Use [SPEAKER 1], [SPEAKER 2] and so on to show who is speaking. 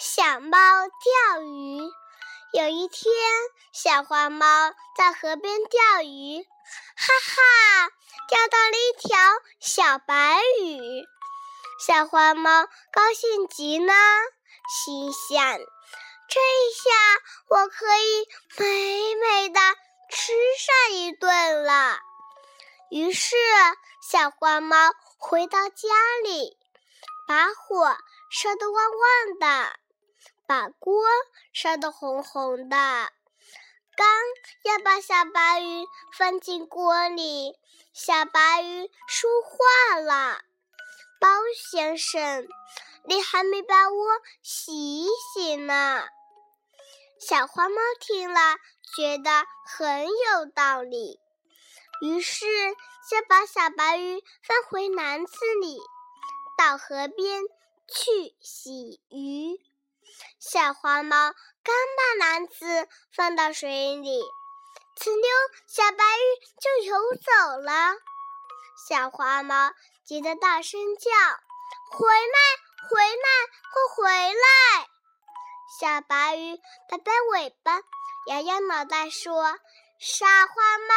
[SPEAKER 1] 小猫钓鱼。有一天，小花猫在河边钓鱼，哈哈，钓到了一条小白鱼。小花猫高兴极了，心想：这下我可以美美的吃上一顿了。于是，小花猫回到家里，把火烧得旺旺的，把锅烧得红红的。刚要把小白鱼放进锅里，小白鱼说话了：“包先生，你还没把我洗一洗呢。”小花猫听了，觉得很有道理。于是，就把小白鱼放回篮子里，到河边去洗鱼。小花猫刚把篮子放到水里，呲溜，小白鱼就游走了。小花猫急得大声叫：“回来，回来，快回来！”小白鱼摆摆尾巴，摇摇脑袋说。傻花猫，